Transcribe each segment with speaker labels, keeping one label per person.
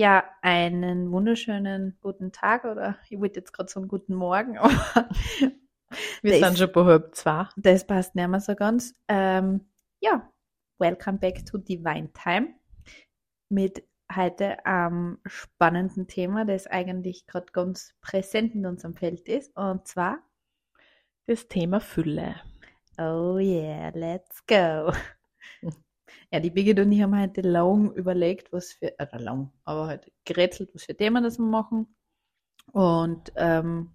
Speaker 1: Ja, einen wunderschönen guten Tag oder ich wollte jetzt gerade so einen guten Morgen, aber
Speaker 2: Wir
Speaker 1: Das-
Speaker 2: sind schon bei halb zwei.
Speaker 1: das passt nicht mehr so ganz. Ähm, ja, welcome back to Divine Time mit heute einem spannenden Thema, das eigentlich gerade ganz präsent in unserem Feld ist und zwar
Speaker 2: Das Thema Fülle.
Speaker 1: Oh yeah, let's go. Ja, die Birgit und ich haben heute lang überlegt, was für, oder lang, aber halt gerätselt, was für Themen das wir machen. Und ähm,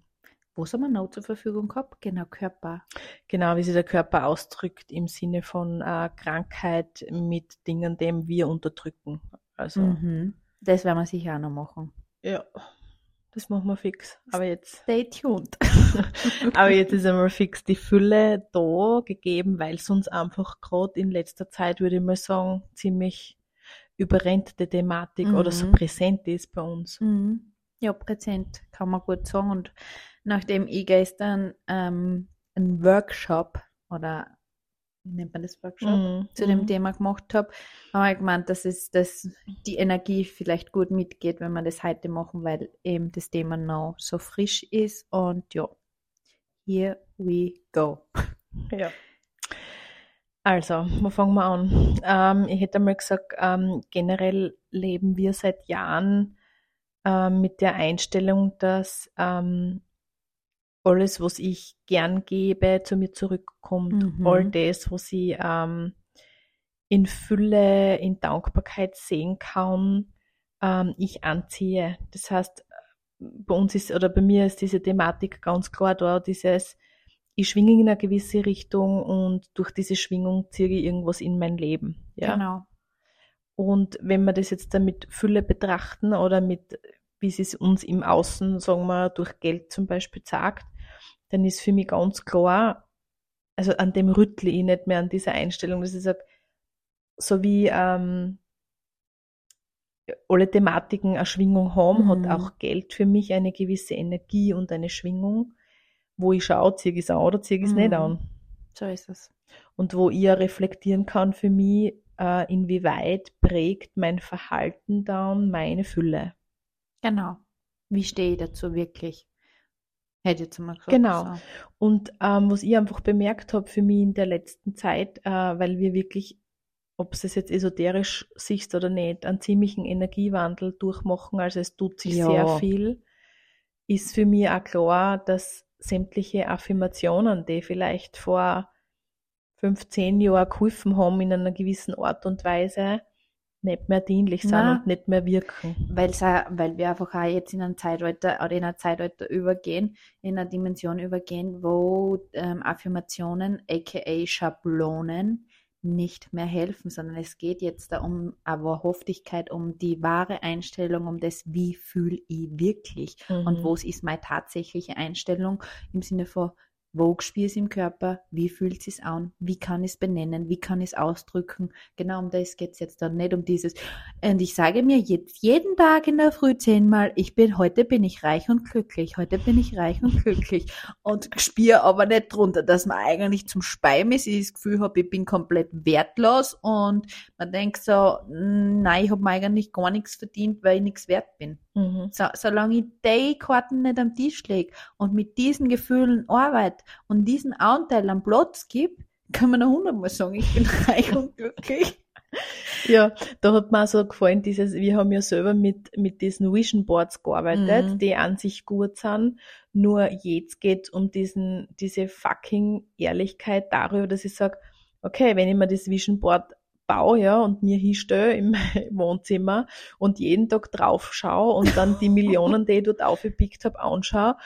Speaker 1: was haben wir noch zur Verfügung gehabt? Genau, Körper.
Speaker 2: Genau, wie sich der Körper ausdrückt im Sinne von äh, Krankheit mit Dingen, dem wir unterdrücken. Also,
Speaker 1: Mhm. Das werden wir sicher auch noch machen.
Speaker 2: ja, das machen wir fix. Aber jetzt,
Speaker 1: Stay tuned.
Speaker 2: aber jetzt ist einmal fix die Fülle da gegeben, weil es uns einfach gerade in letzter Zeit, würde ich mal sagen, ziemlich überrennt die Thematik oder so
Speaker 1: Mhm.
Speaker 2: präsent ist bei uns.
Speaker 1: Mhm. Ja, präsent, kann man gut sagen. Und nachdem ich gestern ähm, einen Workshop oder nennt man das Workshop?
Speaker 2: Mhm.
Speaker 1: zu dem
Speaker 2: Mhm.
Speaker 1: Thema gemacht habe, habe ich gemeint, dass es dass die Energie vielleicht gut mitgeht, wenn wir das heute machen, weil eben das Thema noch so frisch ist. Und ja, here we go.
Speaker 2: Ja. Also, wo fangen wir an? Ähm, ich hätte mal gesagt, ähm, generell leben wir seit Jahren ähm, mit der Einstellung, dass ähm, alles, was ich gern gebe, zu mir zurückkommt.
Speaker 1: Mhm.
Speaker 2: All das, was ich ähm, in Fülle, in Dankbarkeit sehen kann, ähm, ich anziehe. Das heißt, bei uns ist, oder bei mir ist diese Thematik ganz klar da, dieses, ich schwinge in eine gewisse Richtung und durch diese Schwingung ziehe ich irgendwas in mein Leben. Ja?
Speaker 1: Genau.
Speaker 2: Und wenn wir das jetzt dann mit Fülle betrachten oder mit, wie es uns im Außen, sagen wir, durch Geld zum Beispiel sagt, dann ist für mich ganz klar, also an dem rüttle ich nicht mehr an dieser Einstellung, dass ich sage, so wie ähm, alle Thematiken eine Schwingung haben,
Speaker 1: Mhm.
Speaker 2: hat auch Geld für mich eine gewisse Energie und eine Schwingung, wo ich schaue, ziehe ich es an oder ziehe ich es nicht
Speaker 1: Mhm.
Speaker 2: an
Speaker 1: So ist es.
Speaker 2: und wo ich reflektieren kann für mich, äh, inwieweit prägt mein Verhalten dann meine Fülle.
Speaker 1: Genau. Wie stehe ich dazu wirklich? Hätte ich jetzt mal gesagt.
Speaker 2: Genau.
Speaker 1: So.
Speaker 2: Und ähm, was ich einfach bemerkt habe für mich in der letzten Zeit, äh, weil wir wirklich, ob es jetzt esoterisch siehst oder nicht, einen ziemlichen Energiewandel durchmachen, also es tut sich
Speaker 1: Ja.
Speaker 2: sehr viel, ist für mich auch klar, dass sämtliche Affirmationen, die vielleicht vor 15 Jahren geholfen haben in einer gewissen Art und Weise, nicht mehr dienlich sind
Speaker 1: Nein.
Speaker 2: und nicht mehr wirken.
Speaker 1: Weil's auch, weil wir einfach auch jetzt in ein Zeitalter oder in ein Zeitalter übergehen, in eine Dimension übergehen, wo ähm, Affirmationen, aka Schablonen, nicht mehr helfen, sondern es geht jetzt da um eine Wahrhaftigkeit, um die wahre Einstellung, um das, wie fühle ich wirklich und
Speaker 2: Mhm.
Speaker 1: was ist meine tatsächliche Einstellung im Sinne von, wo spüre ich es im Körper, wie fühlt es sich an, wie kann ich es benennen, wie kann ich es ausdrücken. Genau um das geht es jetzt dann nicht um dieses. Und ich sage mir jetzt jeden Tag in der Früh zehnmal, ich bin, heute bin ich reich und glücklich, heute bin ich reich und glücklich. Und spüre aber nicht drunter, dass man eigentlich zum Speim ist, ich das Gefühl habe, ich bin komplett wertlos und man denkt so, "Mm, nein, ich habe mir eigentlich gar nichts verdient, weil ich nichts wert bin.
Speaker 2: Mhm.
Speaker 1: So, solange ich die Karten nicht am Tisch lege und mit diesen Gefühlen arbeite und diesen Anteil am Platz gebe, kann man noch hundertmal sagen, ich bin reich und glücklich.
Speaker 2: Ja, da hat mir auch so gefallen, dieses, wir haben ja selber mit, mit diesen Vision Boards gearbeitet,
Speaker 1: Mhm.
Speaker 2: die an sich gut sind. Nur jetzt geht um diesen, diese fucking Ehrlichkeit darüber, dass ich sage, okay, wenn ich mir das Vision Board baue, ja, und mir hinstelle im Wohnzimmer und jeden Tag drauf schaue und dann die Millionen, die ich dort aufgepickt habe, anschaue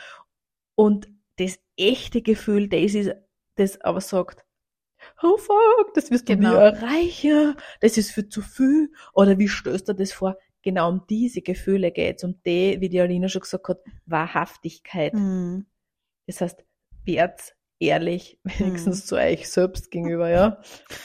Speaker 2: und das echte Gefühl, das ist, das aber sagt, oh fuck, das wirst du
Speaker 1: Genau.
Speaker 2: nie erreichen, das ist für zu viel, oder wie stößt du das vor? Genau um diese Gefühle geht's, um die, wie die Alina schon gesagt hat, Wahrhaftigkeit.
Speaker 1: Mhm.
Speaker 2: Das heißt, werdet ehrlich, wenigstens
Speaker 1: Mhm.
Speaker 2: zu euch selbst gegenüber, ja.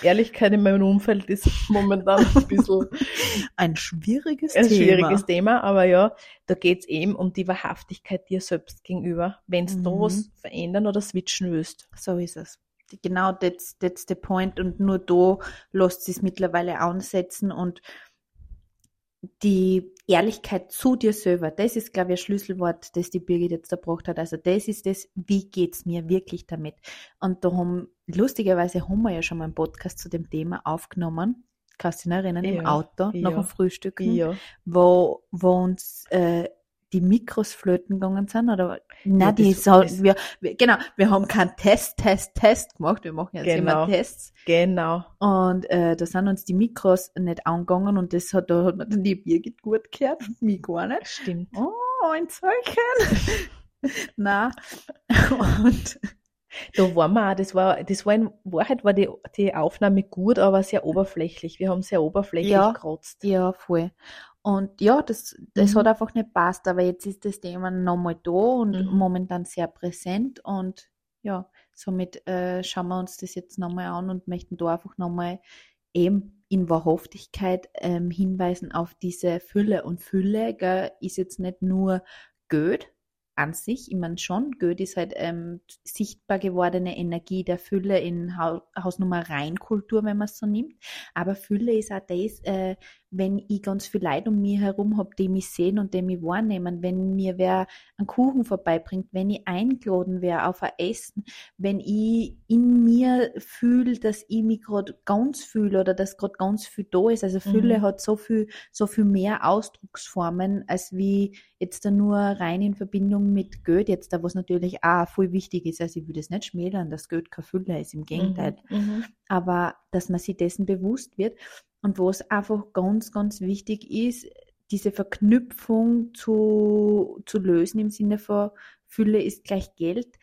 Speaker 2: Ehrlichkeit in meinem Umfeld ist momentan ein bisschen
Speaker 1: Ein schwieriges
Speaker 2: ein
Speaker 1: Thema.
Speaker 2: schwieriges Thema, aber ja, da geht's eben um die Wahrhaftigkeit dir selbst gegenüber, wenn du da
Speaker 1: Mhm.
Speaker 2: was verändern oder switchen willst.
Speaker 1: So ist es. Genau, that's, that's the point. Und nur da lässt sich es mittlerweile ansetzen und die Ehrlichkeit zu dir selber, das ist, glaube ich, ein Schlüsselwort, das die Birgit jetzt erbracht hat. Also das ist das, wie geht's mir wirklich damit? Und da haben, lustigerweise haben wir ja schon mal einen Podcast zu dem Thema aufgenommen. Kannst du dich erinnern, im
Speaker 2: Ja,
Speaker 1: Auto, nach
Speaker 2: ja,
Speaker 1: dem Frühstück,
Speaker 2: Ja.
Speaker 1: wo, wo uns äh, die Mikros flöten gegangen sind, oder? Nein,
Speaker 2: Ja,
Speaker 1: die
Speaker 2: das-
Speaker 1: so,
Speaker 2: das-
Speaker 1: wir, wir, genau, wir haben keinen Test, Test, Test gemacht, wir machen jetzt
Speaker 2: Genau.
Speaker 1: immer Tests.
Speaker 2: Genau.
Speaker 1: Und äh, da sind uns die Mikros nicht angegangen und das hat, da hat man dann die Birgit gut gehört und mich gar nicht.
Speaker 2: Stimmt.
Speaker 1: Oh, ein Zeugchen. Na und
Speaker 2: Da waren wir auch, das war, das war in Wahrheit war die, die Aufnahme gut, aber sehr oberflächlich. Wir haben sehr oberflächlich
Speaker 1: Ja.
Speaker 2: gekratzt.
Speaker 1: ja, voll. Und ja, das, das
Speaker 2: Mhm.
Speaker 1: hat einfach nicht passt, aber jetzt ist das Thema nochmal da und
Speaker 2: Mhm.
Speaker 1: momentan sehr präsent und ja, somit äh, schauen wir uns das jetzt nochmal an und möchten da einfach nochmal eben in Wahrhaftigkeit ähm, hinweisen auf diese Fülle. Und Fülle gell, ist jetzt nicht nur Geld an sich, ich meine schon, Geld ist halt ähm, sichtbar gewordene Energie der Fülle in Hau Hausnummer Reinkultur, wenn man es so nimmt. Aber Fülle ist auch das, äh, wenn ich ganz viel Leute um mich herum habe, die mich sehen und die mich wahrnehmen, wenn mir wer einen Kuchen vorbeibringt, wenn ich eingeladen wäre auf ein Essen, wenn ich in mir fühle, dass ich mich gerade ganz fühle oder dass gerade ganz viel da ist. Also Fülle
Speaker 2: Mhm.
Speaker 1: hat so viel, so viel mehr Ausdrucksformen, als wie jetzt da nur rein in Verbindung mit Geld, jetzt da, was natürlich auch voll wichtig ist. Also ich würde es nicht schmälern, dass Geld keine Fülle ist, im Gegenteil
Speaker 2: Mhm. Mhm.
Speaker 1: aber dass man sich dessen bewusst wird und wo es einfach ganz, ganz wichtig ist, diese Verknüpfung zu, zu lösen im Sinne von Fülle ist gleich Geld.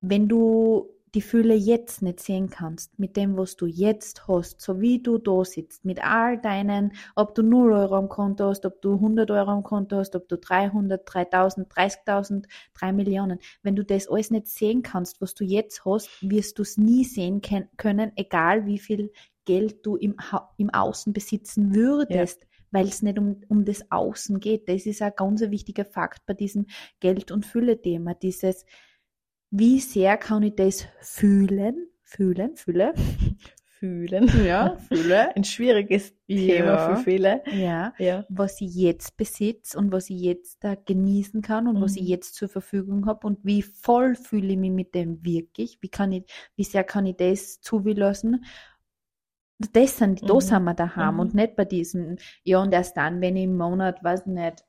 Speaker 1: Wenn du die Fülle jetzt nicht sehen kannst, mit dem, was du jetzt hast, so wie du da sitzt, mit all deinen, ob du 0 Euro am Konto hast, ob du 100 Euro am Konto hast, ob du 300, 3000, 30.000, 3 Millionen, wenn du das alles nicht sehen kannst, was du jetzt hast, wirst du es nie sehen können, egal wie viel Geld du im, im Außen besitzen würdest, weil es nicht um, um das Außen geht. Das ist ein ganz wichtiger Fakt bei diesem Geld- und Fülle-Thema. Dieses, wie sehr kann ich das fühlen? Fühlen, Fülle.
Speaker 2: Fühlen.
Speaker 1: Ja, Fülle.
Speaker 2: Ein schwieriges Thema
Speaker 1: Ja.
Speaker 2: für viele.
Speaker 1: Ja.
Speaker 2: Ja.
Speaker 1: was ich jetzt besitze und was ich jetzt da genießen kann und was
Speaker 2: Mhm.
Speaker 1: ich jetzt zur Verfügung habe und wie voll fühle ich mich mit dem wirklich, wie kann ich, wie sehr kann ich das zuwilassen. Das sind, da
Speaker 2: Mhm.
Speaker 1: sind wir daheim
Speaker 2: Mhm.
Speaker 1: und nicht bei diesem, ja und erst dann, wenn ich im Monat, weiß nicht,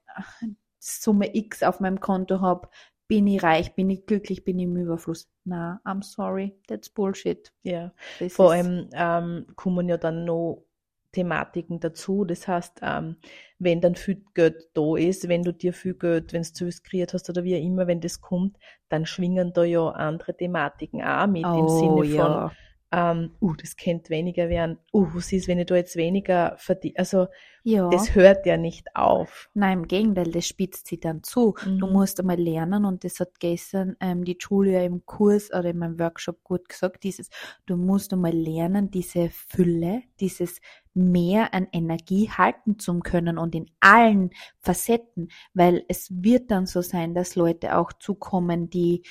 Speaker 1: Summe X auf meinem Konto habe, bin ich reich, bin ich glücklich, bin ich im Überfluss. Na, I'm sorry, that's bullshit.
Speaker 2: Ja.
Speaker 1: Das
Speaker 2: Vor allem ähm, kommen ja dann noch Thematiken dazu. Das heißt, ähm, wenn dann viel Geld da ist, wenn du dir viel Geld, wenn du zu kreiert hast oder wie auch immer, wenn das kommt, dann schwingen da ja andere Thematiken auch mit im
Speaker 1: oh,
Speaker 2: Sinne von,
Speaker 1: ja.
Speaker 2: Ähm, uh, das könnte weniger werden, uh, was ist, wenn ich da jetzt weniger verdiene? Also,
Speaker 1: ja.
Speaker 2: das hört ja nicht auf.
Speaker 1: Nein, im Gegenteil, das spitzt sich dann zu. Du
Speaker 2: Mhm.
Speaker 1: musst einmal lernen und das hat gestern ähm, die Julia im Kurs oder in meinem Workshop gut gesagt, dieses, du musst einmal lernen, diese Fülle, dieses Mehr an Energie halten zu können und in allen Facetten, weil es wird dann so sein, dass Leute auch zukommen, die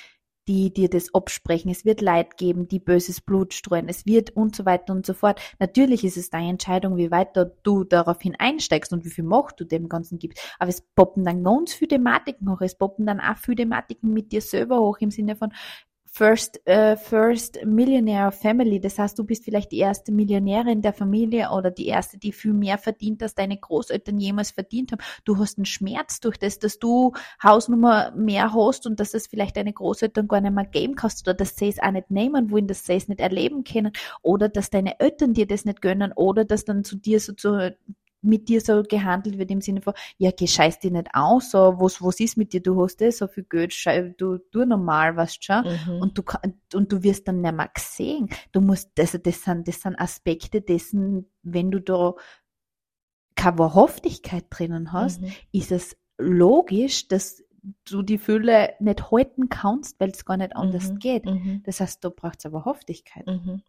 Speaker 1: die dir das absprechen. Es wird Leid geben, die böses Blut streuen. Es wird und so weiter und so fort. Natürlich ist es deine Entscheidung, wie weit du daraufhin einsteigst und wie viel Macht du dem Ganzen gibst. Aber es poppen dann ganz viele Thematiken hoch. Es poppen dann auch viele Thematiken mit dir selber hoch im Sinne von First, äh, First Millionaire Family. Das heißt, du bist vielleicht die erste Millionärin der Familie oder die erste, die viel mehr verdient, als deine Großeltern jemals verdient haben. Du hast einen Schmerz durch das, dass du Hausnummer mehr hast und dass es vielleicht deine Großeltern gar nicht mehr geben kannst oder dass sie es auch nicht nehmen wollen, dass sie es nicht erleben können oder dass deine Eltern dir das nicht gönnen oder dass dann zu dir so zu mit dir so gehandelt wird im Sinne von, ja, geh scheiß dich nicht aus, so, was, was ist mit dir, du hast eh so viel Geld, schei, du, du normal, weißt schon.
Speaker 2: Mhm.
Speaker 1: Und du, und du wirst dann nicht mehr gesehen. Du musst, also das sind, das sind Aspekte dessen, wenn du da keine Wahrhaftigkeit drinnen hast,
Speaker 2: Mhm.
Speaker 1: ist es logisch, dass du die Fülle nicht halten kannst, weil es gar nicht anders
Speaker 2: Mhm.
Speaker 1: geht.
Speaker 2: Mhm.
Speaker 1: Das heißt, da braucht es eine Wahrhaftigkeit.
Speaker 2: Mhm.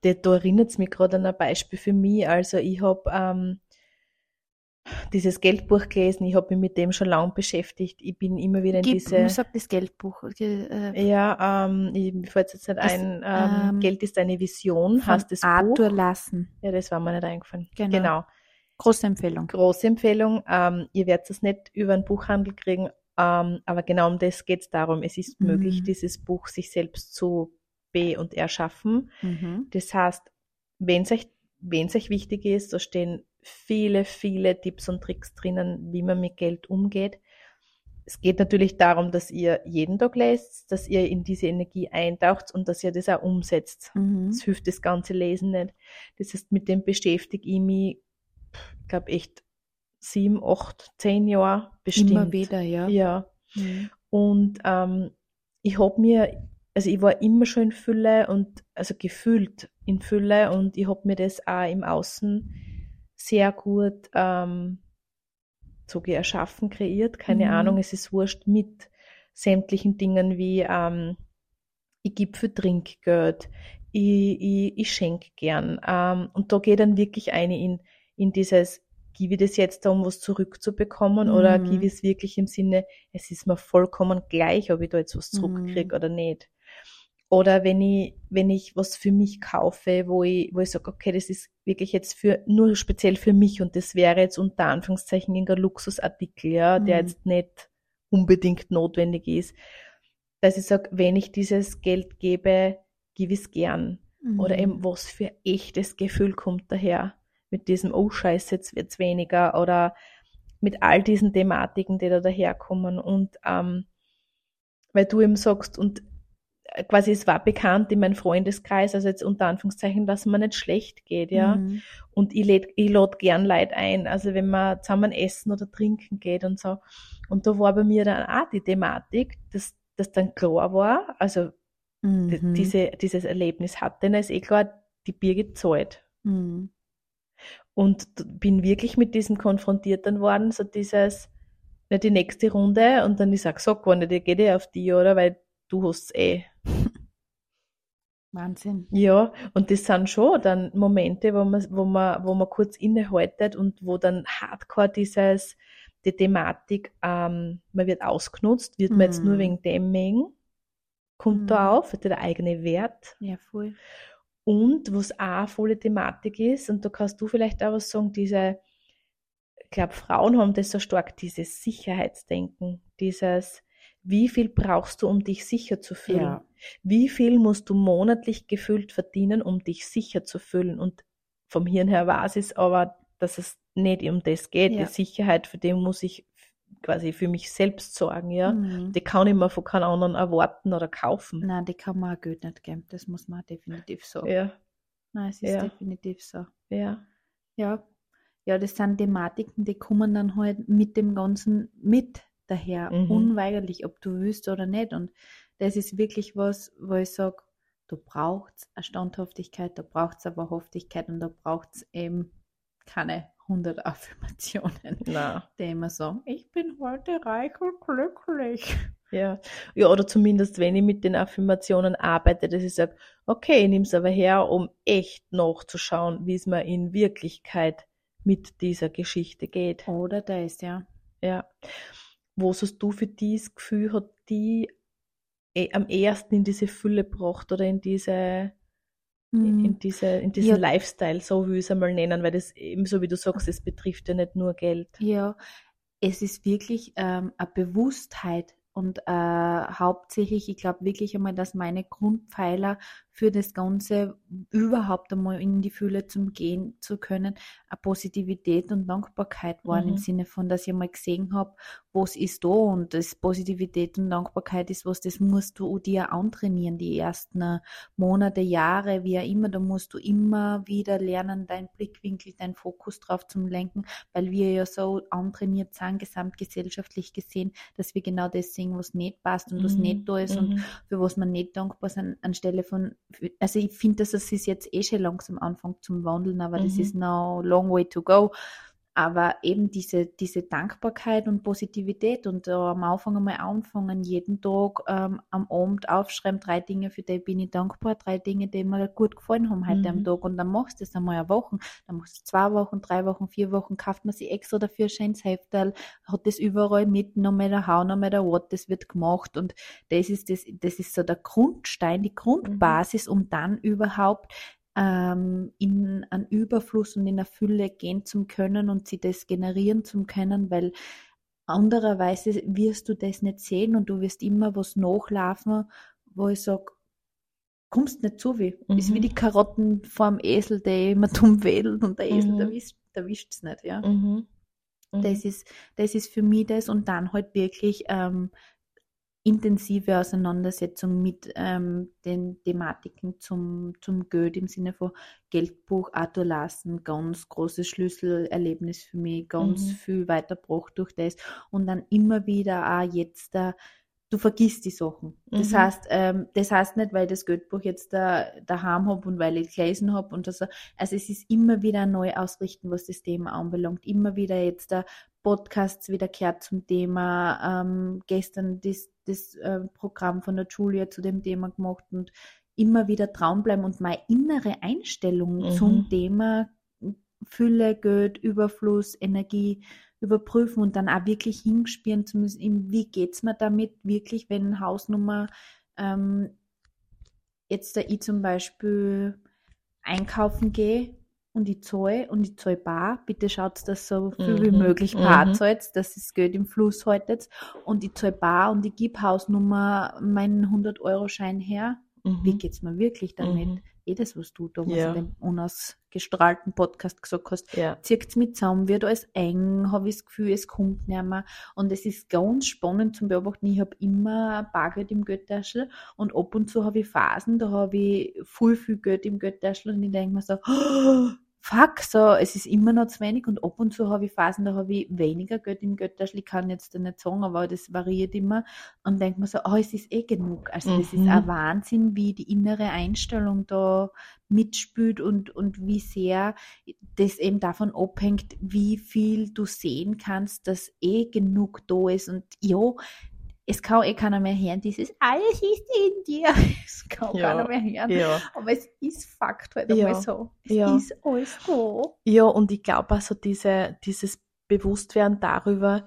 Speaker 2: Da, da erinnert es mich gerade an ein Beispiel für mich. Also ich habe ähm, dieses Geldbuch gelesen, ich habe mich mit dem schon lange beschäftigt. Ich bin immer wieder in
Speaker 1: Gib,
Speaker 2: diese...
Speaker 1: sag das Geldbuch. Äh,
Speaker 2: Ja, ähm, ich, fällt jetzt nicht
Speaker 1: Das,
Speaker 2: ein, ähm,
Speaker 1: ähm,
Speaker 2: Geld ist eine Vision, heißt das
Speaker 1: Arthur
Speaker 2: Buch.
Speaker 1: Lassen.
Speaker 2: Ja, das war mir nicht eingefallen.
Speaker 1: Genau.
Speaker 2: genau.
Speaker 1: Große Empfehlung.
Speaker 2: Große Empfehlung. Ähm, ihr werdet es nicht über einen Buchhandel kriegen, ähm, aber genau um das geht es darum. Es ist
Speaker 1: Mhm.
Speaker 2: möglich, dieses Buch sich selbst zu be- und erschaffen.
Speaker 1: Mhm.
Speaker 2: Das heißt, wenn es euch, wenn's euch wichtig ist, da stehen viele, viele Tipps und Tricks drinnen, wie man mit Geld umgeht. Es geht natürlich darum, dass ihr jeden Tag lest, dass ihr in diese Energie eintaucht und dass ihr das auch umsetzt.
Speaker 1: Mhm.
Speaker 2: Das hilft das ganze Lesen nicht. Das heißt, mit dem beschäftige ich mich, ich glaube echt sieben, acht, zehn Jahre bestimmt.
Speaker 1: Immer wieder, ja.
Speaker 2: Ja.
Speaker 1: Mhm.
Speaker 2: Und ähm, ich habe mir, also ich war immer schon in Fülle und also gefühlt in Fülle und ich habe mir das auch im Außen sehr gut ähm, so erschaffen, kreiert. Keine
Speaker 1: Mhm.
Speaker 2: Ahnung, es ist wurscht mit sämtlichen Dingen wie ähm, ich gebe für Trinkgeld, ich, ich, ich schenke gern. Ähm, und da geht dann wirklich eine in, in dieses, gebe ich das jetzt da, um was zurückzubekommen oder
Speaker 1: Mhm.
Speaker 2: gebe ich es wirklich im Sinne, es ist mir vollkommen gleich, ob ich da jetzt was
Speaker 1: Mhm.
Speaker 2: zurückkriege oder nicht. Oder wenn ich, wenn ich was für mich kaufe, wo ich, wo ich sage, okay, das ist wirklich jetzt für, nur speziell für mich und das wäre jetzt unter Anführungszeichen ein Luxusartikel, ja, der
Speaker 1: Mhm.
Speaker 2: jetzt nicht unbedingt notwendig ist. Dass ich sage, wenn ich dieses Geld gebe, gebe ich es gern. Oder
Speaker 1: Mhm.
Speaker 2: eben, was für echtes Gefühl kommt daher. Mit diesem, oh Scheiße, jetzt wird's weniger. Oder mit all diesen Thematiken, die da daherkommen. Und ähm, weil du eben sagst, und quasi es war bekannt in meinem Freundeskreis, also jetzt unter Anführungszeichen, dass man nicht schlecht geht, ja.
Speaker 1: Mhm.
Speaker 2: Und ich läd, ich lade gern Leute ein, also wenn man zusammen essen oder trinken geht und so. Und da war bei mir dann auch die Thematik, dass das dann klar war, also
Speaker 1: Mhm.
Speaker 2: diese, dieses Erlebnis hatte, dann ist eh klar, die Birgit zahlt.
Speaker 1: Mhm.
Speaker 2: Und bin wirklich mit diesem konfrontiert dann worden, so dieses, na, die nächste Runde und dann ich sag, sag gar nicht, ich geh eh auf die, oder? Weil du hast's eh.
Speaker 1: Wahnsinn.
Speaker 2: Ja, und das sind schon dann Momente, wo man, wo man, wo man kurz innehaltet und wo dann hardcore dieses, die Thematik, ähm, man wird ausgenutzt, wird man jetzt nur
Speaker 1: Mhm.
Speaker 2: wegen dem mengen, kommt da
Speaker 1: Mhm.
Speaker 2: auf, hat der eigene Wert.
Speaker 1: Ja, voll.
Speaker 2: Und was auch eine volle Thematik ist, und da kannst du vielleicht auch was sagen, diese, ich glaube, Frauen haben das so stark, dieses Sicherheitsdenken, dieses, wie viel brauchst du, um dich sicher zu fühlen?
Speaker 1: Ja.
Speaker 2: Wie viel musst du monatlich gefühlt verdienen, um dich sicher zu fühlen? Und vom Hirn her weiß es aber, dass es nicht um das geht.
Speaker 1: Ja.
Speaker 2: Die Sicherheit, für die muss ich quasi für mich selbst sorgen, ja.
Speaker 1: Mhm.
Speaker 2: Die kann ich mir von keinem anderen erwarten oder kaufen.
Speaker 1: Nein, die kann man auch Geld nicht geben. Das muss man definitiv so.
Speaker 2: Ja,
Speaker 1: Nein, es ist
Speaker 2: Ja.
Speaker 1: definitiv so.
Speaker 2: ja,
Speaker 1: Ja. Ja, das sind Thematiken, die kommen dann halt mit dem Ganzen mit daher.
Speaker 2: Mhm.
Speaker 1: Unweigerlich, ob du willst oder nicht. Und das ist wirklich was, wo ich sage, du brauchst eine Standhaftigkeit, da braucht es eine Wahrhaftigkeit und da braucht es eben keine 100 Affirmationen,
Speaker 2: na.
Speaker 1: die immer sagen, ich bin heute reich und glücklich.
Speaker 2: Ja. ja, oder zumindest, wenn ich mit den Affirmationen arbeite, dass ich sage, okay, ich nehme es aber her, um echt nachzuschauen, wie es mir in Wirklichkeit mit dieser Geschichte geht.
Speaker 1: Oder das, ja.
Speaker 2: Ja. Wo hast du für dieses Gefühl, hat die eh am ersten in diese Fülle gebracht oder in diese,
Speaker 1: Mhm.
Speaker 2: in diese, in diesen
Speaker 1: Ja.
Speaker 2: Lifestyle, so will ich es einmal nennen, weil das eben so wie du sagst, es betrifft ja nicht nur Geld.
Speaker 1: Ja, es ist wirklich ähm, eine Bewusstheit und äh, hauptsächlich, ich glaube wirklich einmal, dass meine Grundpfeiler für das Ganze überhaupt einmal in die Fülle zum Gehen zu können, eine Positivität und Dankbarkeit waren
Speaker 2: Mhm.
Speaker 1: im Sinne von, dass ich einmal gesehen habe, was ist da und das Positivität und Dankbarkeit ist was, das musst du dir antrainieren, die ersten äh, Monate, Jahre, wie auch immer, da musst du immer wieder lernen, deinen Blickwinkel, deinen Fokus drauf zu lenken, weil wir ja so antrainiert sind, gesamtgesellschaftlich gesehen, dass wir genau das sehen, was nicht passt und was
Speaker 2: Mhm.
Speaker 1: nicht da ist und
Speaker 2: Mhm.
Speaker 1: für was man nicht dankbar sind, anstelle von, also ich finde, dass es jetzt eh schon langsam anfängt zum Wandeln, aber das
Speaker 2: Mhm.
Speaker 1: ist noch long way to go. Aber eben diese, diese Dankbarkeit und Positivität und äh, am Anfang einmal anfangen, jeden Tag ähm, am Abend aufschreiben, drei Dinge, für die bin ich dankbar, drei Dinge, die mir gut gefallen haben heute am
Speaker 2: Mhm.
Speaker 1: Tag. Und dann machst du das einmal eine Woche, dann machst du zwei Wochen, drei Wochen, vier Wochen, kauft man sich extra dafür ein schönes Heftal, hat das überall mit, no matter how, no matter what, das wird gemacht. Und das ist das, das ist so der Grundstein, die Grundbasis, um dann überhaupt ähm, in einen Überfluss und in eine Fülle gehen zu können und sie das generieren zu können, weil andererweise wirst du das nicht sehen und du wirst immer was nachlaufen, wo ich sage, kommst nicht zu wie. Mhm. Ist wie die Karotten vorm Esel, der immer dumm wedelt und der Esel, mhm. der wischt der es nicht, ja. Mhm. Das, mhm. ist, das ist für mich das und dann halt wirklich ähm, intensive Auseinandersetzung mit ähm, den Thematiken zum, zum Geld im Sinne von Geldbuch, Arthur Lassen, ganz großes Schlüsselerlebnis für mich, ganz mhm. viel weitergebracht durch das und dann immer wieder auch jetzt da du vergisst die Sachen. Das mhm. heißt, ähm, das heißt nicht, weil ich das Geldbuch jetzt da daheim habe und weil ich gelesen habe und das. Also es ist immer wieder neu ausrichten, was das Thema anbelangt. Immer wieder jetzt da Podcasts wiederkehrt zum Thema. Ähm, gestern das, das äh, Programm von der Julia zu dem Thema gemacht und immer wieder dran bleiben und meine innere Einstellung mhm. zum Thema Fülle, Geld, Überfluss, Energie überprüfen und dann auch wirklich hinspielen zu müssen, wie geht's mir damit wirklich, wenn Hausnummer ähm, jetzt da ich zum Beispiel einkaufen gehe und die zahle und die zahle bar, bitte schaut, dass so viel mhm. wie möglich bar mhm. zahlt, dass das Geld im Fluss haltet und die zahle bar und ich gebe Hausnummer meinen 100-Euro-Schein her. Mhm. Wie geht's mir wirklich damit? Mhm eh das, was du damals ja. in dem unausgestrahlten Podcast gesagt hast, ja. zieht mit zusammen, wird alles eng, habe ich das Gefühl, es kommt nicht mehr. Und es ist ganz spannend zum Beobachten. Ich habe immer Bargeld im Geldtaschel und ab und zu habe ich Phasen, da habe ich voll viel Geld im Geldtaschel und ich denke mir so, oh, fuck, so, es ist immer noch zu wenig und ab und zu habe ich Phasen, da habe ich weniger Geld im Götterschl, ich kann jetzt nicht sagen, aber das variiert immer und denke mir so, oh, es ist eh genug. Also das ist ein mhm. Wahnsinn, wie die innere Einstellung da mitspielt und, und wie sehr das eben davon abhängt, wie viel du sehen kannst, dass eh genug da ist und ja, es kann eh keiner mehr hören, dieses alles ist in dir. Es kann ja, keiner mehr hören. Ja. Aber es ist Fakt halt ja. einmal so. Es ja. ist alles da.
Speaker 2: Ja, und ich glaube also diese, dieses Bewusstwerden darüber,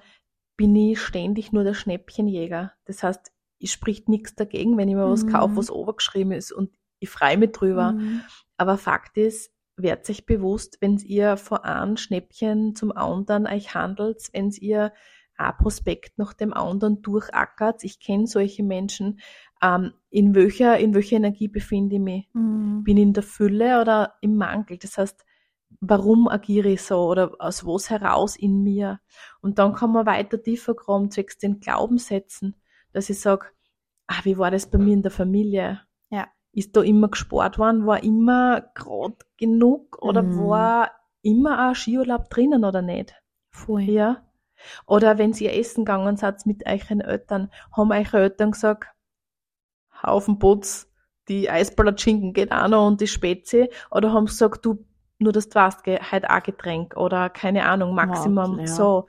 Speaker 2: bin ich ständig nur der Schnäppchenjäger. Das heißt, es spricht nichts dagegen, wenn ich mir mhm. was kaufe, was obergeschrieben ist und ich freue mich drüber. Mhm. Aber Fakt ist, werdet euch bewusst, wenn ihr vor einem Schnäppchen zum anderen euch handelt, wenn ihr ein Prospekt nach dem anderen durchackert. Ich kenne solche Menschen. Ähm, in welcher, in welcher Energie befinde ich mich? Mhm. Bin ich in der Fülle oder im Mangel? Das heißt, warum agiere ich so oder aus was heraus in mir? Und dann kann man weiter tiefer kommen, zwecks den Glaubenssätzen, dass ich sage, ah, wie war das bei mir in der Familie? Ja. Ist da immer gespart worden? War immer gerade genug? Oder mhm. war immer ein Skiurlaub drinnen oder nicht? Voll. Ja. Oder wenn ihr essen gegangen seid mit euren Eltern, haben eure Eltern gesagt, Haufen Putz, die Eisballerschinken geht auch noch und die Spezi. Oder haben sie gesagt, du, nur dass du weißt, halt auch Getränk oder keine Ahnung, Maximum, ja. so.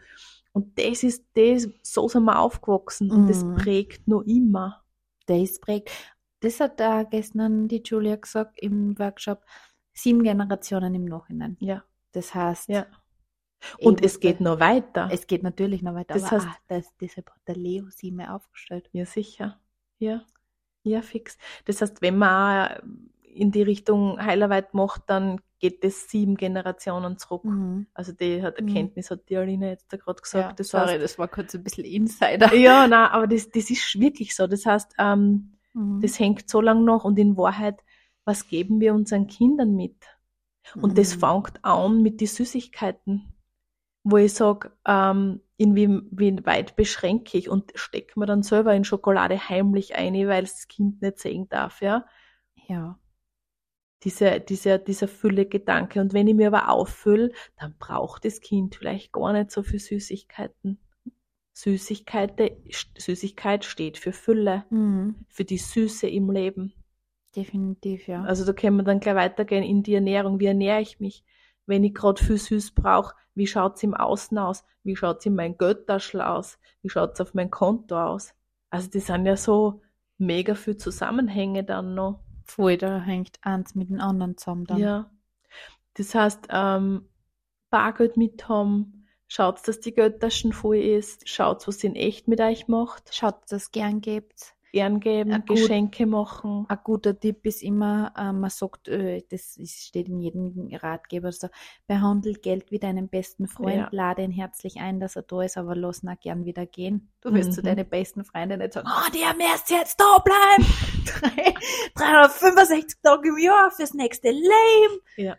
Speaker 2: Und das ist, das, so sind wir aufgewachsen und mhm. das prägt noch immer.
Speaker 1: Das prägt. Das hat da gestern die Julia gesagt im Workshop, sieben Generationen im Nachhinein. Ja. Das heißt, ja.
Speaker 2: Und es geht noch weiter.
Speaker 1: Es geht natürlich noch weiter.
Speaker 2: Das heißt, ah,
Speaker 1: das, deshalb hat der Leo sie mir aufgestellt.
Speaker 2: Ja, sicher. Ja. Ja, fix. Das heißt, wenn man in die Richtung Heilerarbeit macht, dann geht das sieben Generationen zurück. Mhm. Also die hat mhm. Erkenntnis, mhm. hat die Aline jetzt da gerade gesagt.
Speaker 1: Ja, das sorry, heißt, das war kurz ein bisschen Insider.
Speaker 2: Ja, nein, aber das, das ist wirklich so. Das heißt, ähm, mhm. das hängt so lange noch und in Wahrheit, was geben wir unseren Kindern mit? Und das mhm. fängt an mit den Süßigkeiten wo ich sage, ähm, inwieweit beschränke ich und stecke mir dann selber in Schokolade heimlich ein, weil das Kind nicht sehen darf, ja. Ja. Diese, dieser, dieser Fülle-Gedanke. Und wenn ich mir aber auffülle, dann braucht das Kind vielleicht gar nicht so viel Süßigkeiten. Süßigkeit, Süßigkeit steht für Fülle, mhm. für die Süße im Leben.
Speaker 1: Definitiv, ja.
Speaker 2: Also da können wir dann gleich weitergehen in die Ernährung. Wie ernähre ich mich? Wenn ich gerade viel süß brauche, wie schaut's im Außen aus? Wie schaut's in mein Götterschl aus? Wie schaut's auf mein Konto aus? Also die sind ja so mega viel Zusammenhänge dann noch.
Speaker 1: Voll, da hängt eins mit dem anderen zusammen dann.
Speaker 2: Ja. Das heißt, ähm, Bargeld mit haben, schaut, dass die Geldtaschen voll ist, schaut, was ihr in echt mit euch macht.
Speaker 1: Schaut, dass es gern gebt.
Speaker 2: Ehren geben,
Speaker 1: gut-
Speaker 2: Geschenke machen.
Speaker 1: Ein guter Tipp ist immer, äh, man sagt, äh, das ist, steht in jedem Ratgeber so, behandel Geld wie deinen besten Freund,
Speaker 2: Ja.
Speaker 1: lade ihn herzlich ein, dass er da ist, aber lass ihn auch gern wieder gehen. Du wirst zu
Speaker 2: Mhm.
Speaker 1: deinen besten Freunden nicht sagen, oh, der müsst jetzt da bleiben. Drei- 365 Tage im Jahr fürs nächste Leben.
Speaker 2: Ja.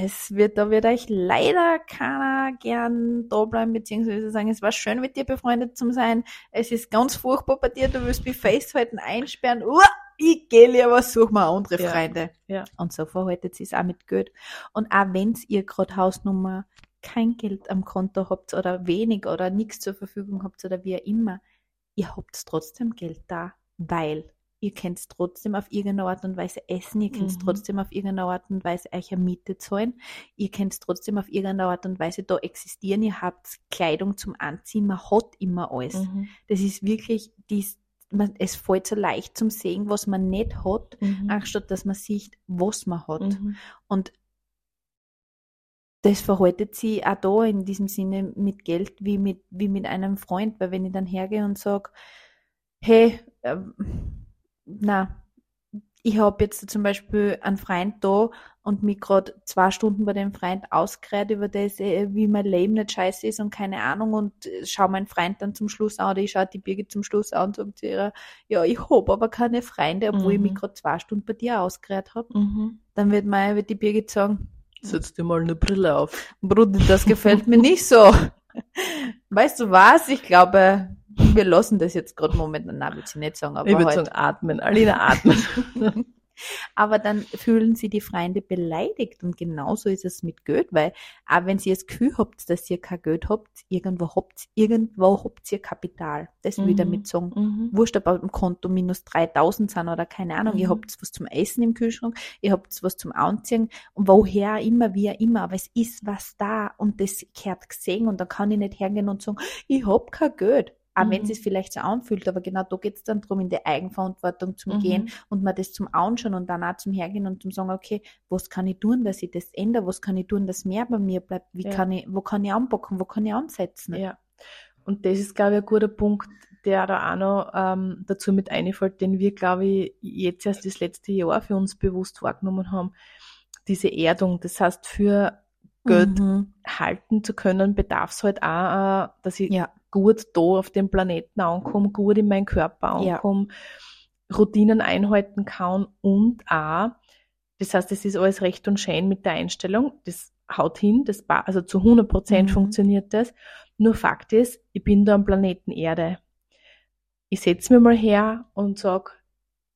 Speaker 1: Das wird, da wird euch leider keiner gern da bleiben, beziehungsweise sagen, es war schön mit dir befreundet zu sein. Es ist ganz furchtbar bei dir, du wirst mich festhalten, einsperren. Uah, ich geh lieber, such mal andere
Speaker 2: Ja.
Speaker 1: Freunde.
Speaker 2: Ja.
Speaker 1: Und so verhaltet sie es auch mit Geld. Und auch wenn's ihr gerade Hausnummer kein Geld am Konto habt oder wenig oder nichts zur Verfügung habt oder wie auch immer, ihr habt trotzdem Geld da, weil ihr könnt trotzdem auf irgendeine Art und Weise essen, ihr könnt
Speaker 2: Mhm.
Speaker 1: trotzdem auf irgendeine Art und Weise euch eine Miete zahlen, ihr könnt trotzdem auf irgendeine Art und Weise da existieren, ihr habt Kleidung zum Anziehen, man hat immer alles.
Speaker 2: Mhm.
Speaker 1: Das ist wirklich, dies, man, es fällt so leicht zum Sehen, was man nicht hat,
Speaker 2: Mhm.
Speaker 1: anstatt dass man sieht, was man hat.
Speaker 2: Mhm.
Speaker 1: Und das verhaltet sie auch da in diesem Sinne mit Geld wie mit, wie mit einem Freund, weil wenn ich dann hergehe und sage, hey, ähm, na, ich habe jetzt zum Beispiel einen Freund da und mich gerade zwei Stunden bei dem Freund ausgeredet über das, äh, wie mein Leben nicht scheiße ist und keine Ahnung und äh, schau meinen Freund dann zum Schluss an oder ich schaue die Birgit zum Schluss an und sage zu ihr, ja, ich hab aber keine Freunde, obwohl ich
Speaker 2: Mhm.
Speaker 1: mich gerade zwei Stunden bei dir ausgeredet habe.
Speaker 2: Mhm.
Speaker 1: Dann wird, mein, wird die Birgit sagen,
Speaker 2: Setz dir mal eine Brille auf.
Speaker 1: Bruder, das gefällt mir nicht so. Weißt du was? Ich glaube, wir lassen das jetzt gerade momentan. Nein, würde ich nicht sagen, aber
Speaker 2: ich würde
Speaker 1: halt.
Speaker 2: sagen, atmen. Alina, atmen.
Speaker 1: Aber dann fühlen sie die Freunde beleidigt und genauso ist es mit Geld, weil auch wenn ihr das Gefühl habt, dass ihr kein Geld habt, irgendwo habt, irgendwo habt ihr Kapital. Das will ich
Speaker 2: Mhm.
Speaker 1: damit sagen.
Speaker 2: Mhm.
Speaker 1: Wurscht, ob auf dem Konto minus 3000 sind oder keine Ahnung. Ihr
Speaker 2: Mhm.
Speaker 1: habt was zum Essen im Kühlschrank, ihr habt was zum Anziehen und woher immer, wie immer, aber es ist was da und das gehört gesehen und da kann ich nicht hergehen und sagen, ich hab kein Geld. Auch wenn
Speaker 2: Mhm.
Speaker 1: es sich vielleicht so anfühlt, aber genau da geht's dann drum, in die Eigenverantwortung zum
Speaker 2: Mhm.
Speaker 1: Gehen und mal das zum Anschauen und dann auch zum Hergehen und zum sagen, okay, was kann ich tun, dass ich das ändere, was kann ich tun, dass mehr bei mir bleibt, wie
Speaker 2: Ja.
Speaker 1: kann ich, wo kann ich anpacken, wo kann ich ansetzen?
Speaker 2: Ja. Und das ist, glaube ich, ein guter Punkt, der da auch noch ähm, dazu mit einfällt, den wir, glaube ich, jetzt erst das letzte Jahr für uns bewusst wahrgenommen haben. Diese Erdung. Das heißt, für Geld
Speaker 1: Mhm.
Speaker 2: halten zu können, bedarf es halt auch, äh, dass ich
Speaker 1: Ja.
Speaker 2: Gut da auf dem Planeten ankomme, gut in meinen Körper
Speaker 1: Ja.
Speaker 2: ankomme, Routinen einhalten kann und auch, das heißt, es ist alles recht und schön mit der Einstellung, das haut hin, das, also zu 100 Prozent
Speaker 1: Mhm.
Speaker 2: funktioniert das. Nur Fakt ist, ich bin da am Planeten Erde. Ich setze mir mal her und sag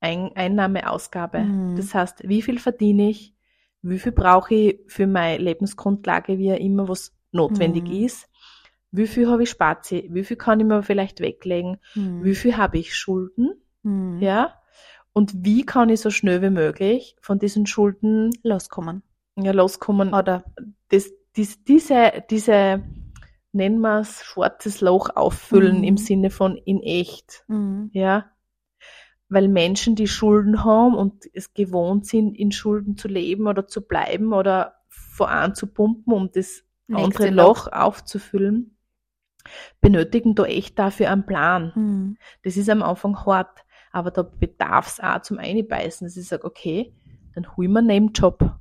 Speaker 2: Ein Einnahme, Ausgabe.
Speaker 1: Mhm.
Speaker 2: Das heißt, wie viel verdiene ich, wie viel brauche ich für meine Lebensgrundlage, wie auch immer was notwendig
Speaker 1: Mhm.
Speaker 2: ist, wie viel habe ich Spazi, wie viel kann ich mir vielleicht weglegen,
Speaker 1: Hm.
Speaker 2: wie viel habe ich Schulden,
Speaker 1: Hm.
Speaker 2: ja, und wie kann ich so schnell wie möglich von diesen Schulden
Speaker 1: Loskommen.
Speaker 2: ja, loskommen.
Speaker 1: Oder
Speaker 2: Das, dies, diese, diese, nennen wir es, schwarzes Loch auffüllen
Speaker 1: Mhm.
Speaker 2: im Sinne von in echt,
Speaker 1: hm.
Speaker 2: ja. Weil Menschen, die Schulden haben und es gewohnt sind, in Schulden zu leben oder zu bleiben oder voran zu pumpen, um das
Speaker 1: Nächste
Speaker 2: andere Loch aufzufüllen, benötigen da echt dafür einen Plan.
Speaker 1: Hm.
Speaker 2: Das ist am Anfang hart, aber da bedarf es auch zum Einbeißen, dass ich sage, okay, dann hol ich mir einen Nebenjob.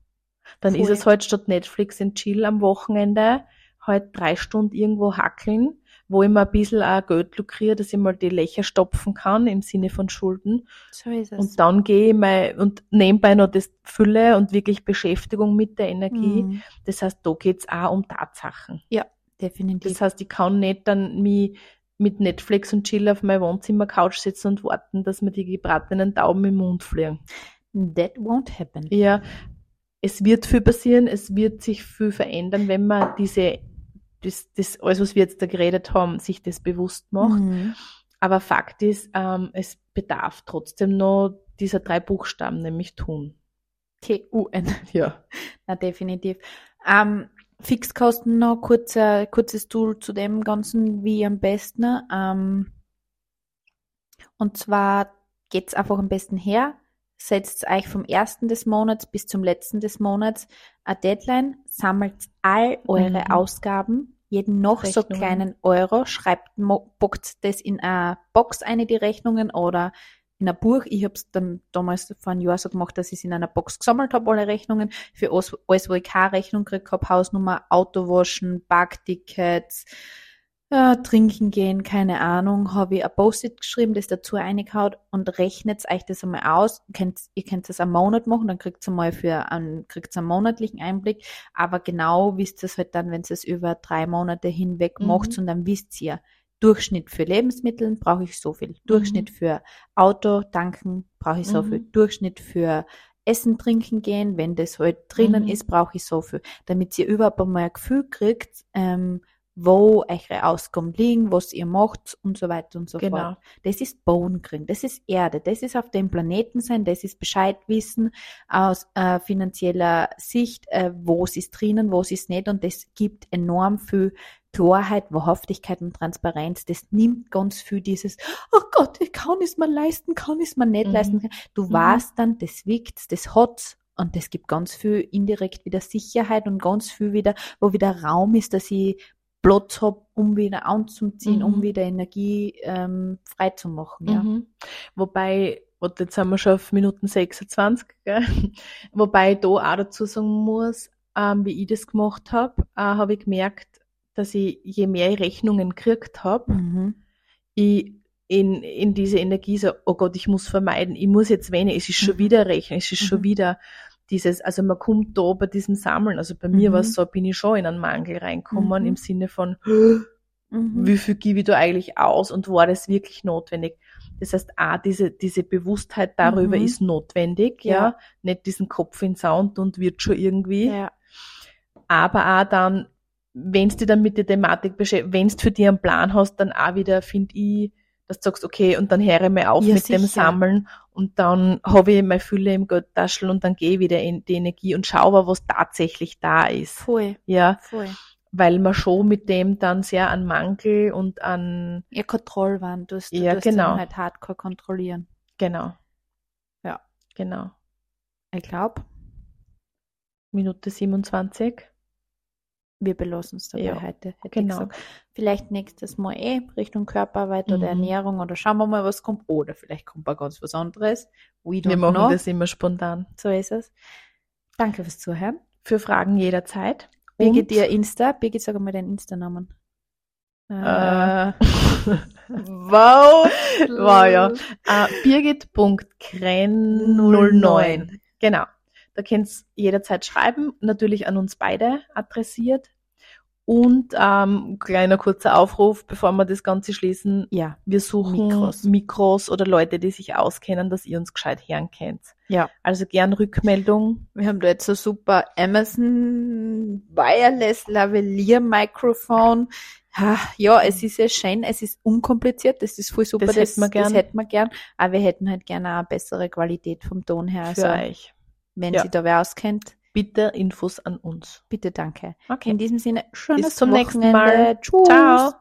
Speaker 2: Dann ist
Speaker 1: Voll.
Speaker 2: es halt statt Netflix und Chill am Wochenende halt drei Stunden irgendwo hackeln, wo ich mir ein bisschen auch Geld lukriere, dass ich mal die Löcher stopfen kann im Sinne von Schulden.
Speaker 1: So ist es.
Speaker 2: Und dann gehe ich mal und nebenbei noch das Fülle und wirklich Beschäftigung mit der Energie.
Speaker 1: Hm.
Speaker 2: Das heißt, da geht's auch um Tatsachen.
Speaker 1: Definitiv.
Speaker 2: Das heißt, ich kann nicht dann mich mit Netflix und Chill auf meiner Wohnzimmer-Couch sitzen und warten, dass mir die gebratenen Tauben im Mund fliegen.
Speaker 1: That won't happen.
Speaker 2: Ja, es wird viel passieren, es wird sich viel verändern, wenn man diese, das, das alles, was wir jetzt da geredet haben, sich das bewusst macht.
Speaker 1: Mhm.
Speaker 2: Aber Fakt ist, ähm, es bedarf trotzdem noch dieser drei Buchstaben, nämlich tun.
Speaker 1: T-U-N.
Speaker 2: Ja.
Speaker 1: Na, definitiv. Ähm, Fixkosten noch, kurzer, kurzes Tool zu dem Ganzen, wie am besten. Ähm, und zwar geht's einfach am besten her, setzt euch vom ersten des Monats bis zum letzten des Monats eine Deadline, sammelt all eure
Speaker 2: Mhm.
Speaker 1: Ausgaben, jeden noch so
Speaker 2: Rechnungen.
Speaker 1: kleinen Euro, schreibt, bockt das in eine Box eine, die Rechnungen, oder in ein Buch. Ich habe es dann damals vor einem Jahr so gemacht, dass ich es in einer Box gesammelt habe, alle Rechnungen. Für alles, alles wo ich keine Rechnung gekriegt habe, Hausnummer, Autowaschen, Parktickets, äh, trinken gehen, keine Ahnung, habe ich ein Post-it geschrieben, das dazu eingehaut und rechnet euch das einmal aus. Ihr könnt, ihr könnt das einen Monat machen, dann kriegt ihr mal für einen, kriegt einen monatlichen Einblick, aber genau wisst ihr es halt dann, wenn ihr es über drei Monate hinweg
Speaker 2: Mhm.
Speaker 1: macht und dann wisst ihr, Durchschnitt für Lebensmittel brauche ich so viel, Durchschnitt für Auto tanken brauche ich so
Speaker 2: Mhm.
Speaker 1: viel, Durchschnitt für Essen, trinken gehen, wenn das halt drinnen
Speaker 2: Mhm.
Speaker 1: ist, brauche ich so viel, damit ihr überhaupt einmal ein Gefühl kriegt, ähm, wo eure Ausgaben liegen, was ihr macht und so weiter und so
Speaker 2: Genau.
Speaker 1: fort. Das ist Boden kriegen, das ist Erde, das ist auf dem Planeten sein, das ist Bescheid wissen aus äh, finanzieller Sicht, äh, was ist drinnen, was ist nicht und das gibt enorm viel Klarheit, Wahrhaftigkeit und Transparenz. Das nimmt ganz viel dieses, oh Gott, ich kann es mir leisten, kann es mir nicht
Speaker 2: Mhm.
Speaker 1: leisten. Du
Speaker 2: Mhm.
Speaker 1: weißt dann, das wiegt, das hat's und das gibt ganz viel indirekt wieder Sicherheit und ganz viel wieder, wo wieder Raum ist, dass ich Platz hab, um wieder anzuziehen,
Speaker 2: Mhm.
Speaker 1: um wieder Energie ähm, frei zu machen. Ja.
Speaker 2: Mhm. Wobei, und jetzt sind wir schon auf Minuten 26, gell? wobei ich da auch dazu sagen muss, ähm, wie ich das gemacht habe, äh, habe ich gemerkt, dass ich, je mehr ich Rechnungen gekriegt habe,
Speaker 1: Mhm.
Speaker 2: ich in, in diese Energie so, oh Gott, ich muss vermeiden, ich muss jetzt wenig, es ist schon
Speaker 1: Mhm.
Speaker 2: wieder Rechnen, es ist schon
Speaker 1: Mhm.
Speaker 2: wieder dieses, also man kommt da bei diesem Sammeln, also bei mir
Speaker 1: Mhm.
Speaker 2: war es so, bin ich schon in einen Mangel reinkommen
Speaker 1: Mhm.
Speaker 2: im Sinne von,
Speaker 1: Mhm.
Speaker 2: wie viel gebe ich da eigentlich aus und war das wirklich notwendig? Das heißt, auch diese, diese Bewusstheit darüber
Speaker 1: Mhm.
Speaker 2: ist notwendig, ja.
Speaker 1: Ja.
Speaker 2: Nicht diesen Kopf in Sound und wird schon irgendwie.
Speaker 1: Ja.
Speaker 2: Aber auch dann, wenn du dich dann mit der Thematik beschäftigst, wenn du für dich einen Plan hast, dann auch wieder, finde ich, dass du sagst, okay, und dann höre ich mal auf
Speaker 1: Ja,
Speaker 2: mit dem
Speaker 1: sicher.
Speaker 2: Sammeln und dann habe ich meine Fülle im Geldtaschel und dann gehe ich wieder in die Energie und schaue, was tatsächlich da ist.
Speaker 1: Voll,
Speaker 2: Ja,
Speaker 1: voll.
Speaker 2: weil man schon mit dem dann sehr an Mangel und an,
Speaker 1: Ja, Kontrollwahn, du hast,
Speaker 2: Ja,
Speaker 1: du hast
Speaker 2: genau.
Speaker 1: halt hardcore kontrollieren.
Speaker 2: genau.
Speaker 1: Ja.
Speaker 2: Genau.
Speaker 1: Ich glaube,
Speaker 2: Minute 27.
Speaker 1: wir belassen es dabei
Speaker 2: Ja,
Speaker 1: heute. Hätte
Speaker 2: genau.
Speaker 1: Vielleicht nächstes Mal eh Richtung Körperarbeit
Speaker 2: Mhm.
Speaker 1: oder Ernährung oder schauen wir mal, was kommt. Oder vielleicht kommt mal ganz was anderes. We don't
Speaker 2: Wir machen
Speaker 1: know.
Speaker 2: das immer spontan.
Speaker 1: So ist es. Danke fürs Zuhören.
Speaker 2: Für Fragen jederzeit.
Speaker 1: Birgit, dir Insta. Birgit, sag mal deinen Insta-Namen.
Speaker 2: Äh, wow. Wow, ja. Äh, Birgit.kren09. Genau. Da könnt ihr jederzeit schreiben, natürlich an uns beide adressiert. Und ähm, kleiner kurzer Aufruf, bevor wir das Ganze schließen.
Speaker 1: Ja.
Speaker 2: Wir suchen
Speaker 1: Mikros.
Speaker 2: Mikros. oder Leute, die sich auskennen, dass ihr uns gescheit hören könnt.
Speaker 1: Ja.
Speaker 2: Also gern Rückmeldung.
Speaker 1: Wir haben da jetzt so super Amazon Wireless Lavalier Mikrofon. Ja, es ist ja schön, es ist unkompliziert, das ist voll super,
Speaker 2: Das hätten wir gern.
Speaker 1: das hätten wir gern, aber wir hätten halt gerne eine bessere Qualität vom Ton her. Also,
Speaker 2: für euch.
Speaker 1: Wenn
Speaker 2: Ja.
Speaker 1: Sie da wer auskennt,
Speaker 2: Bitte Infos an uns.
Speaker 1: bitte danke.
Speaker 2: Okay.
Speaker 1: In diesem Sinne, schönes
Speaker 2: Bis zum nächsten
Speaker 1: Wochenende.
Speaker 2: Mal.
Speaker 1: Tschüss.
Speaker 2: Ciao.